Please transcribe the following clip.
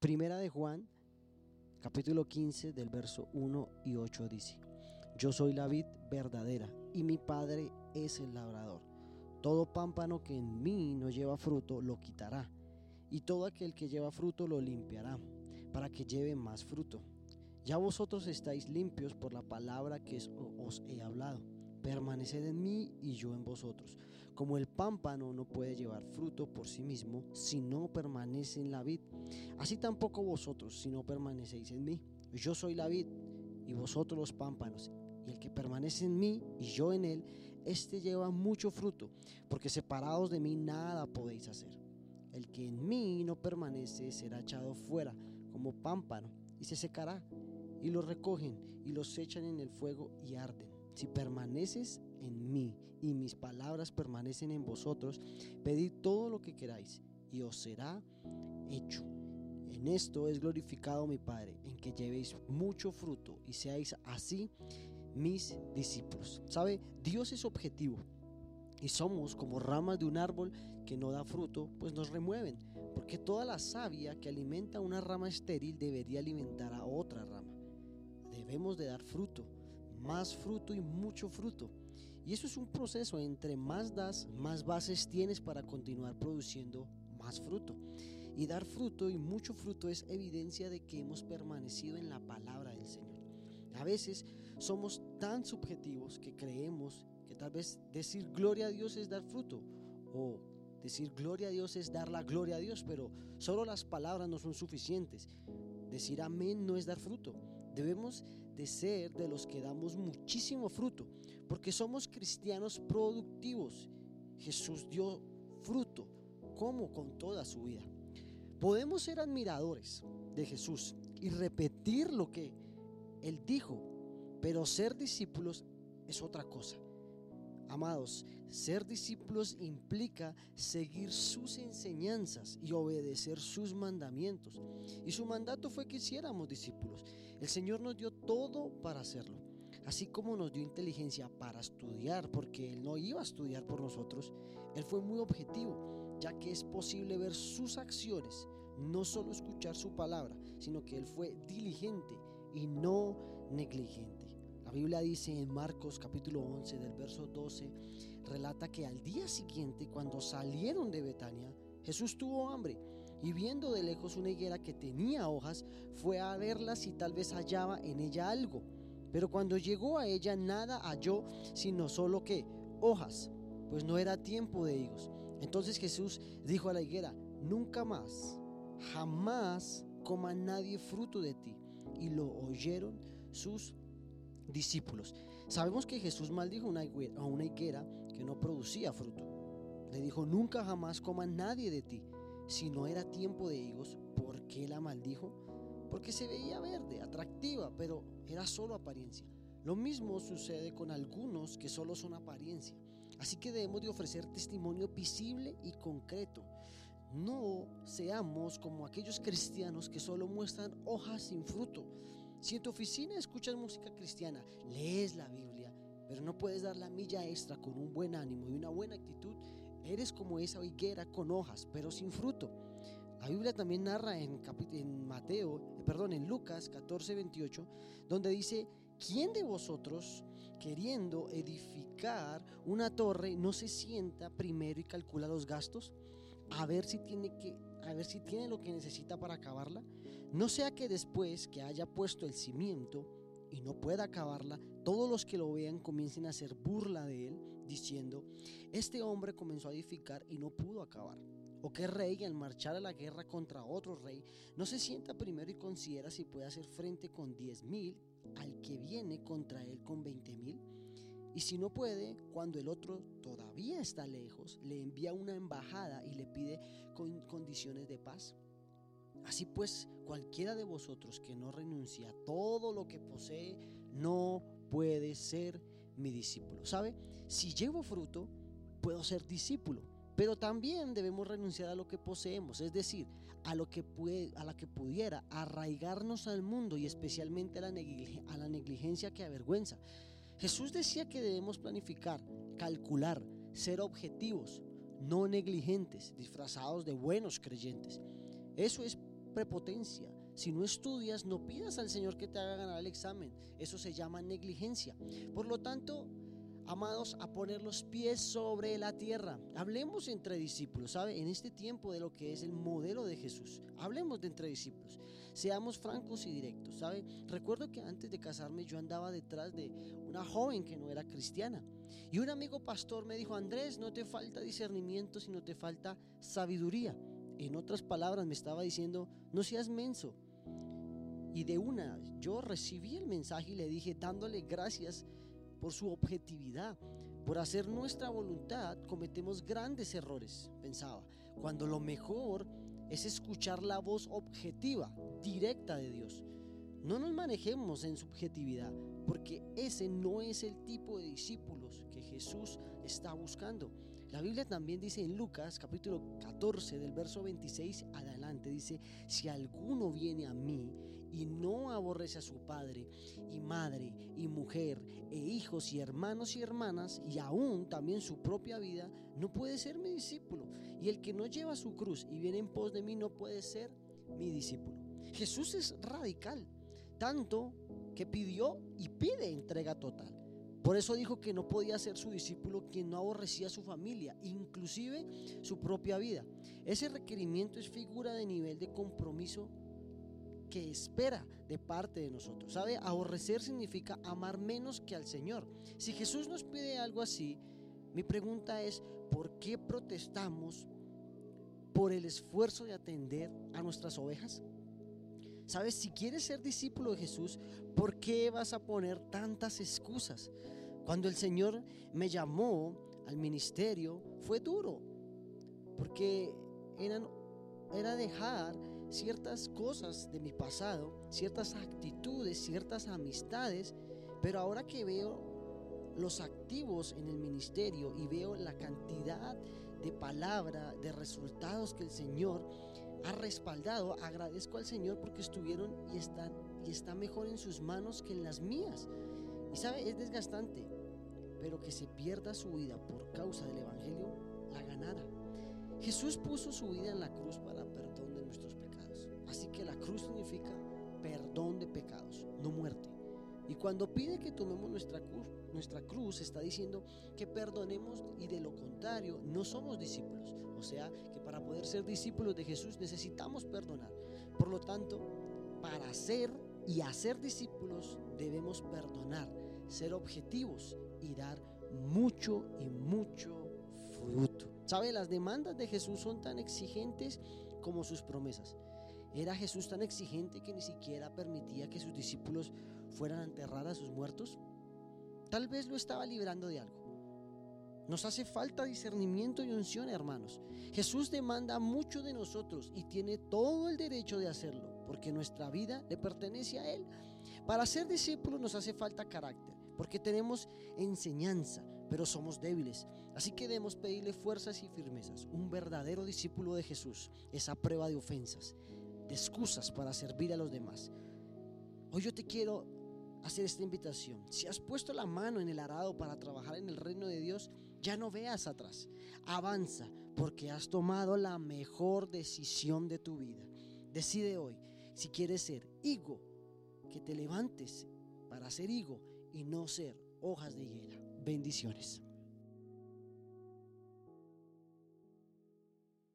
Primera de Juan, capítulo 15 del verso 1 y 8 dice, Yo soy la vid verdadera y mi padre es el labrador. Todo pámpano que en mí no lleva fruto lo quitará, y todo aquel que lleva fruto lo limpiará, para que lleve más fruto. Ya vosotros estáis limpios por la palabra que os he hablado. Permaneced en mí y yo en vosotros. Como el pámpano no puede llevar fruto por sí mismo si no permanece en la vid, así tampoco vosotros si no permanecéis en mí. Yo soy la vid y vosotros los pámpanos. Y el que permanece en mí y yo en él, éste lleva mucho fruto, porque separados de mí nada podéis hacer. El que en mí no permanece será echado fuera como pámpano y se secará. Y lo recogen y los echan en el fuego y arden. Si permaneces en mí y mis palabras permanecen en vosotros, pedid todo lo que queráis y os será hecho. En esto es glorificado mi Padre, en que llevéis mucho fruto y seáis así mis discípulos. ¿Sabe? Dios es objetivo y somos como ramas de un árbol que no da fruto, pues nos remueven, porque toda la savia que alimenta una rama estéril debería alimentar a otra rama. Debemos de dar fruto más fruto y mucho fruto. Y eso es un proceso, entre más das, más bases tienes para continuar produciendo más fruto. Y dar fruto y mucho fruto es evidencia de que hemos permanecido en la palabra del Señor. A veces somos tan subjetivos que creemos que tal vez decir gloria a Dios es dar fruto o decir gloria a Dios es dar la gloria a Dios, pero solo las palabras no son suficientes. Decir amén no es dar fruto. Debemos de ser de los que damos muchísimo fruto, porque somos cristianos productivos. Jesús dio fruto, como con toda su vida. Podemos ser admiradores de Jesús y repetir lo que Él dijo, pero ser discípulos es otra cosa. Amados, ser discípulos implica seguir sus enseñanzas y obedecer sus mandamientos. Y su mandato fue que hiciéramos discípulos. El Señor nos dio todo para hacerlo. Así como nos dio inteligencia para estudiar, porque Él no iba a estudiar por nosotros, Él fue muy objetivo, ya que es posible ver sus acciones, no solo escuchar su palabra, sino que Él fue diligente y no negligente. La Biblia dice en Marcos capítulo 11 del verso 12, relata que al día siguiente, cuando salieron de Betania, Jesús tuvo hambre y viendo de lejos una higuera que tenía hojas, fue a verla si tal vez hallaba en ella algo. Pero cuando llegó a ella nada halló, sino solo que hojas, pues no era tiempo de higos. Entonces Jesús dijo a la higuera, nunca más, jamás coma nadie fruto de ti. Y lo oyeron sus discípulos. Sabemos que Jesús maldijo a una higuera que no producía fruto. Le dijo, nunca jamás coma nadie de ti. Si no era tiempo de higos, ¿por qué la maldijo? Porque se veía verde, atractiva, pero era solo apariencia. Lo mismo sucede con algunos que solo son apariencia. Así que debemos de ofrecer testimonio visible y concreto. No seamos como aquellos cristianos que solo muestran hojas sin fruto. Si en tu oficina escuchas música cristiana, lees la Biblia, pero no puedes dar la milla extra con un buen ánimo y una buena actitud, eres como esa higuera con hojas, pero sin fruto. La Biblia también narra en, Mateo, eh, perdón, en Lucas 14, 28, donde dice, ¿quién de vosotros, queriendo edificar una torre, no se sienta primero y calcula los gastos? A ver si tiene que a ver si tiene lo que necesita para acabarla. No sea que después que haya puesto el cimiento y no pueda acabarla, todos los que lo vean comiencen a hacer burla de él, diciendo, este hombre comenzó a edificar y no pudo acabar. O que rey al marchar a la guerra contra otro rey no se sienta primero y considera si puede hacer frente con diez mil al que viene contra él con veinte mil. Y si no puede, cuando el otro todavía está lejos, le envía una embajada y le pide con condiciones de paz. Así pues, cualquiera de vosotros que no renuncia a todo lo que posee, no puede ser mi discípulo. ¿Sabe? Si llevo fruto, puedo ser discípulo. Pero también debemos renunciar a lo que poseemos, es decir, a lo que puede, a la que pudiera arraigarnos al mundo y especialmente a la, a la negligencia que avergüenza. Jesús decía que debemos planificar, calcular, ser objetivos, no negligentes, disfrazados de buenos creyentes. Eso es prepotencia. Si no estudias, no pidas al Señor que te haga ganar el examen. Eso se llama negligencia. Por lo tanto, amados, a poner los pies sobre la tierra. Hablemos entre discípulos, ¿sabe? En este tiempo de lo que es el modelo de Jesús. Hablemos de entre discípulos. Seamos francos y directos, ¿sabe? Recuerdo que antes de casarme yo andaba detrás de una joven que no era cristiana. Y un amigo pastor me dijo, Andrés, no te falta discernimiento, sino te falta sabiduría. En otras palabras, me estaba diciendo, no seas menso. Y de una, yo recibí el mensaje y le dije, dándole gracias por su objetividad. Por hacer nuestra voluntad cometemos grandes errores, pensaba, cuando lo mejor es escuchar la voz objetiva, directa de Dios. No nos manejemos en subjetividad, porque ese no es el tipo de discípulos que Jesús está buscando. La Biblia también dice en Lucas capítulo 14 del verso 26 adelante, dice, si alguno viene a mí y no aborrece a su padre y madre y mujer e hijos y hermanos y hermanas y aún también su propia vida, no puede ser mi discípulo. Y el que no lleva su cruz y viene en pos de mí no puede ser mi discípulo. Jesús es radical, tanto que pidió y pide entrega total. Por eso dijo que no podía ser su discípulo quien no aborrecía su familia, inclusive su propia vida. Ese requerimiento es figura de nivel de compromiso que espera de parte de nosotros. ¿Sabe? Aborrecer significa amar menos que al Señor. Si Jesús nos pide algo así, mi pregunta es, ¿por qué protestamos por el esfuerzo de atender a nuestras ovejas? ¿Sabes? Si quieres ser discípulo de Jesús, ¿por qué vas a poner tantas excusas? Cuando el Señor me llamó al ministerio fue duro, porque era dejar ciertas cosas de mi pasado, ciertas actitudes, ciertas amistades, pero ahora que veo los activos en el ministerio y veo la cantidad de palabra, de resultados que el Señor ha respaldado, agradezco al Señor porque estuvieron y están y está mejor en sus manos que en las mías. Y sabe, es desgastante pero que se pierda su vida por causa del Evangelio, la ganara. Jesús puso su vida en la que la cruz significa perdón de pecados, no muerte. Y cuando pide que tomemos nuestra cruz, nuestra cruz está diciendo que perdonemos y de lo contrario no somos discípulos. O sea, que para poder ser discípulos de Jesús necesitamos perdonar. Por lo tanto, para ser y hacer discípulos debemos perdonar, ser objetivos y dar mucho y mucho fruto. ¿Sabe? Las demandas de Jesús son tan exigentes como sus promesas. ¿Era Jesús tan exigente que ni siquiera permitía que sus discípulos fueran a enterrar a sus muertos? Tal vez lo estaba librando de algo. Nos hace falta discernimiento y unción, hermanos. Jesús demanda mucho de nosotros y tiene todo el derecho de hacerlo, porque nuestra vida le pertenece a Él. Para ser discípulos nos hace falta carácter porque tenemos enseñanza, pero somos débiles. Así que debemos pedirle fuerzas y firmezas. Un verdadero discípulo de Jesús es a prueba de ofensas, de excusas para servir a los demás. Hoy yo te quiero hacer esta invitación. Si has puesto la mano en el arado para trabajar en el reino de Dios, ya no veas atrás. Avanza porque has tomado la mejor decisión de tu vida. Decide hoy si quieres ser higo, que te levantes para ser higo y no ser hojas de higuera. Bendiciones.